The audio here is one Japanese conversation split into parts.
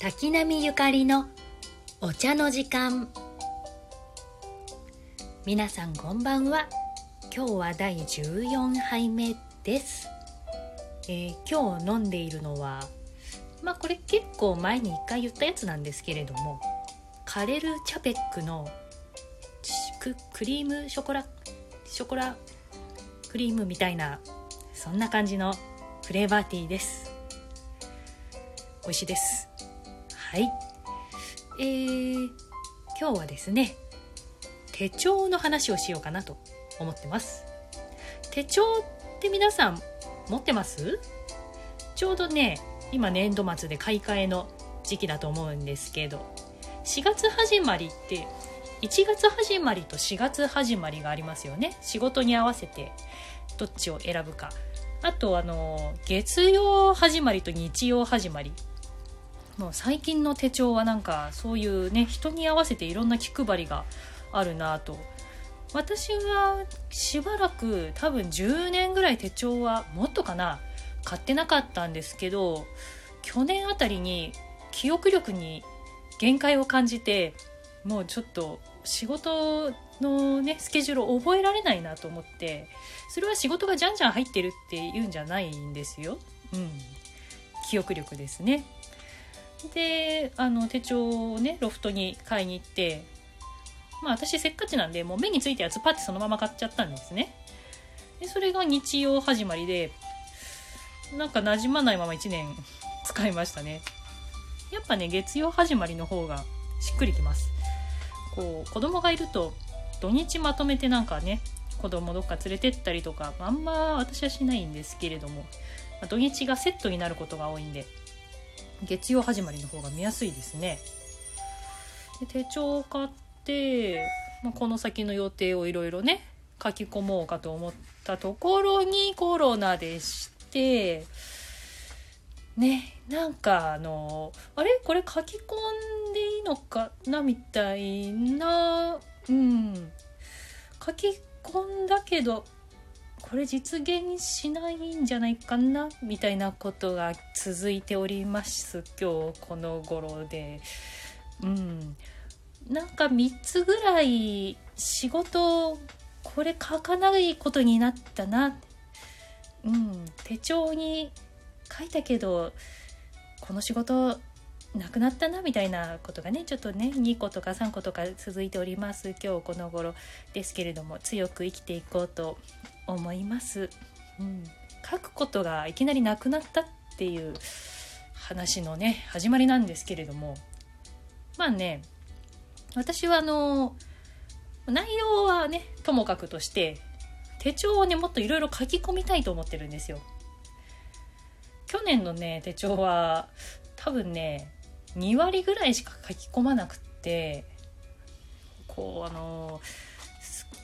滝波ゆかりのお茶の時間。皆さんこんばんは。今日は第14杯目です、えー今日飲んでいるのはまあこれ結構前に一回言ったやつなんですけれどもカレルチャペックのククリームショコラショコラクリームみたいなそんな感じのフレーバーティーです。美味しいです。はい。えー、今日はですね手帳の話をしようかなと思ってます。手帳って皆さん持ってます？ちょうどね今年度末で買い替えの時期だと思うんですけど4月始まりって1月始まりと4月始まりがありますよね。仕事に合わせてどっちを選ぶか。あとあの月曜始まりと日曜始まり。もう最近の手帳はなんかそういうね人に合わせていろんな気配りがあるなと私はしばらく多分10年ぐらい手帳はもっとかな買ってなかったんですけど去年あたりに記憶力に限界を感じてもうちょっと仕事のねスケジュールを覚えられないなと思ってそれは仕事がじゃんじゃん入ってるっていうんじゃないんですよ。うん、記憶力ですね。であの手帳をねロフトに買いに行ってまあ私せっかちなんでもう目についたやつパッてそのまま買っちゃったんですね。でそれが日曜始まりでなんか馴染まないまま1年使いましたね。やっぱね月曜始まりの方がしっくりきます。こう子供がいると土日まとめてなんかね子供どっか連れてったりとかあんま私はしないんですけれども、土日がセットになることが多いんで月曜始まりの方が見やすいですね。で手帳を買って、まあ、この先の予定をいろいろね書き込もうかと思ったところにコロナでしてねなんかあのあれ？これ書き込んでいいのかな？みたいなうん。書き込んだけどこれ実現しないんじゃないかなみたいなことが続いております今日この頃で。うん。なんか3つぐらい仕事これ書かないことになったな。うん。手帳に書いたけどこの仕事なくなったなみたいなことがねちょっとね2個とか3個とか続いております今日この頃ですけれども強く生きていこうと思います、うん、書くことがいきなりなくなったっていう話のね始まりなんですけれども。まあね私はあの内容はねともかくとして手帳をねもっといろいろ書き込みたいと思ってるんですよ。去年のね手帳は多分ね2割ぐらいしか書き込まなくってこうあの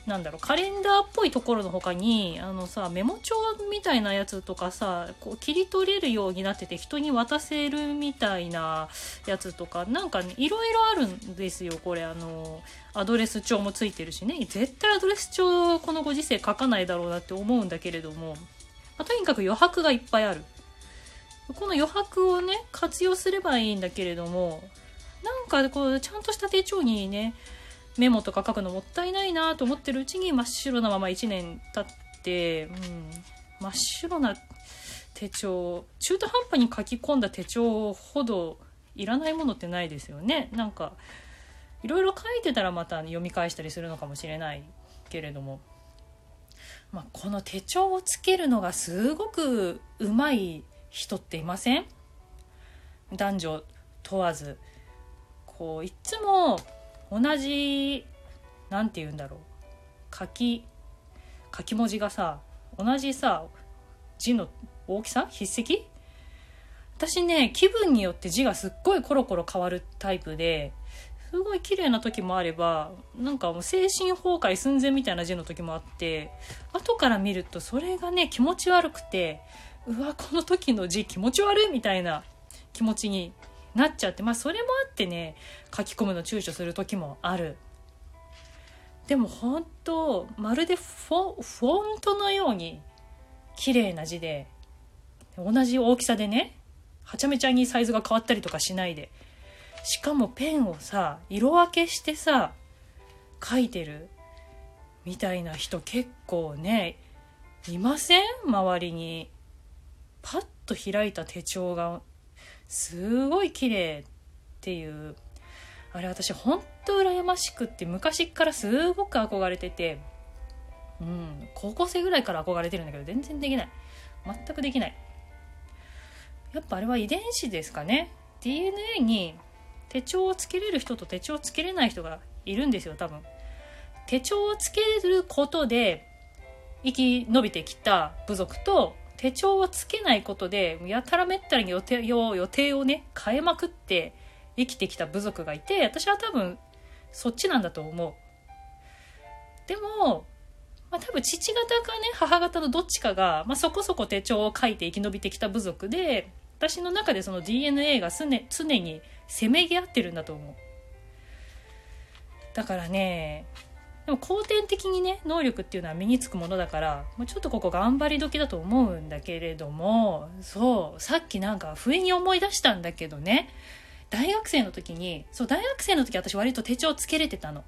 なんだろうカレンダーっぽいところの他にあのさメモ帳みたいなやつとかさこう切り取れるようになってて人に渡せるみたいなやつとかなんかねいろいろあるんですよこれあのアドレス帳もついてるしね。絶対アドレス帳このご時世書かないだろうなって思うんだけれども、まあとにかく余白がいっぱいある。この余白をね活用すればいいんだけれどもなんかこうちゃんとした手帳にねメモとか書くのもったいないなと思ってるうちに真っ白なまま1年経って、うん、真っ白な手帳中途半端に書き込んだ手帳ほどいらないものってないですよね。なんかいろいろ書いてたらまた読み返したりするのかもしれないけれども、まあ、この手帳をつけるのがすごくうまい人っていません？男女問わずこういつも同じなんて言うんだろう。書き書き文字がさ同じさ字の大きさ？筆跡？私ね気分によって字がすっごいコロコロ変わるタイプですごい綺麗な時もあればなんかもう精神崩壊寸前みたいな字の時もあって後から見るとそれがね気持ち悪くてうわこの時の字気持ち悪いみたいな気持ちになっちゃってまあそれもあってね書き込むの躊躇する時もある。でも本当まるでフォフォントのように綺麗な字で同じ大きさでねはちゃめちゃにサイズが変わったりとかしないでしかもペンをさ色分けしてさ書いてるみたいな人結構ねいません？周りに。パッと開いた手帳がすごい綺麗っていう。あれ私ほんと羨ましくって昔からすごく憧れてて。うん高校生ぐらいから憧れてるんだけど全然できない。全くできない。やっぱあれは遺伝子ですかね。DNA に手帳をつけれる人と手帳をつけれない人がいるんですよ多分。手帳をつけることで生き延びてきた部族と手帳をつけないことでやたらめったらに予定を予定をね変えまくって生きてきた部族がいて私は多分そっちなんだと思う。でも、まあ、多分父方かね母方のどっちかが、まあ、そこそこ手帳を書いて生き延びてきた部族で私の中でその DNA が常常にせめぎ合ってるんだと思う。だからねでも後天的にね能力っていうのは身につくものだからもうちょっとここ頑張り時だと思うんだけれどもそうさっきなんか不意に思い出したんだけどね。大学生の時にそう大学生の時私割と手帳つけれてたの。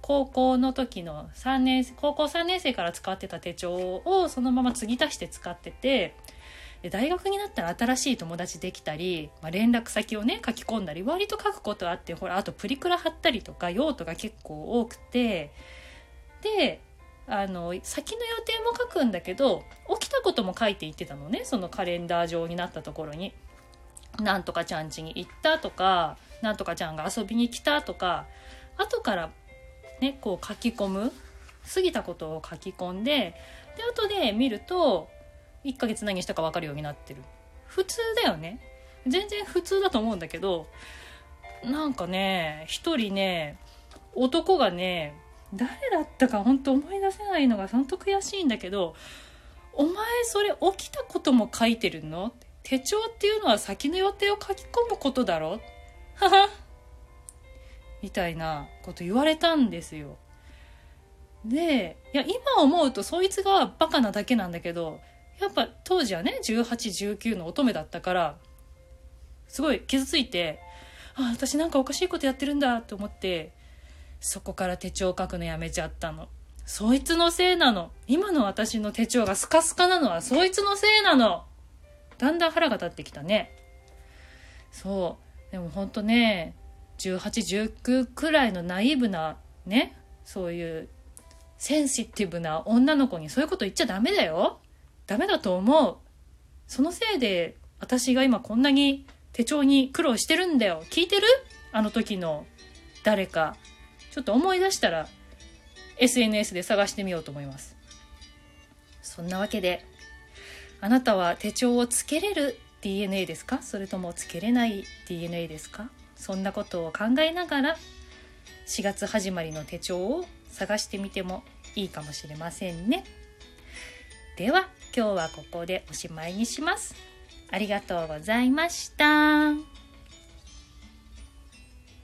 高校の時の3年高校3年生から使ってた手帳をそのまま継ぎ足して使っててで大学になったら新しい友達できたり、まあ、連絡先をね書き込んだり割と書くことあってほらあとプリクラ貼ったりとか用途が結構多くてであの先の予定も書くんだけど起きたことも書いていってたのねそのカレンダー上になったところに。なんとかちゃん家に行ったとかなんとかちゃんが遊びに来たとか後からねこう書き込む過ぎたことを書き込んでで後で見ると1ヶ月何したか分かるようになってる普通だよね全然普通だと思うんだけどなんかね一人ね男がね誰だったか本当思い出せないのが本当悔しいんだけど「お前それ起きたことも書いてるの?」手帳っていうのは先の予定を書き込むことだろ？ははみたいなこと言われたんですよ。でいや今思うとそいつがバカなだけなんだけどやっぱ当時はね1819の乙女だったからすごい傷ついてあ私なんかおかしいことやってるんだと思ってそこから手帳書くのやめちゃったの。そいつのせいなの。今の私の手帳がスカスカなのはそいつのせいなの。だんだん腹が立ってきたね。そう。でもほんとね1819くらいのナイーブなねそういうセンシティブな女の子にそういうこと言っちゃダメだよ。ダメだと思う。そのせいで私が今こんなに手帳に苦労してるんだよ。聞いてる？あの時の。誰か。ちょっと思い出したら SNS で探してみようと思います。そんなわけであなたは手帳をつけれる DNA ですか？それともつけれない DNA ですか？そんなことを考えながら4月始まりの手帳を探してみてもいいかもしれませんね。では今日はここでおしまいにします。ありがとうございました。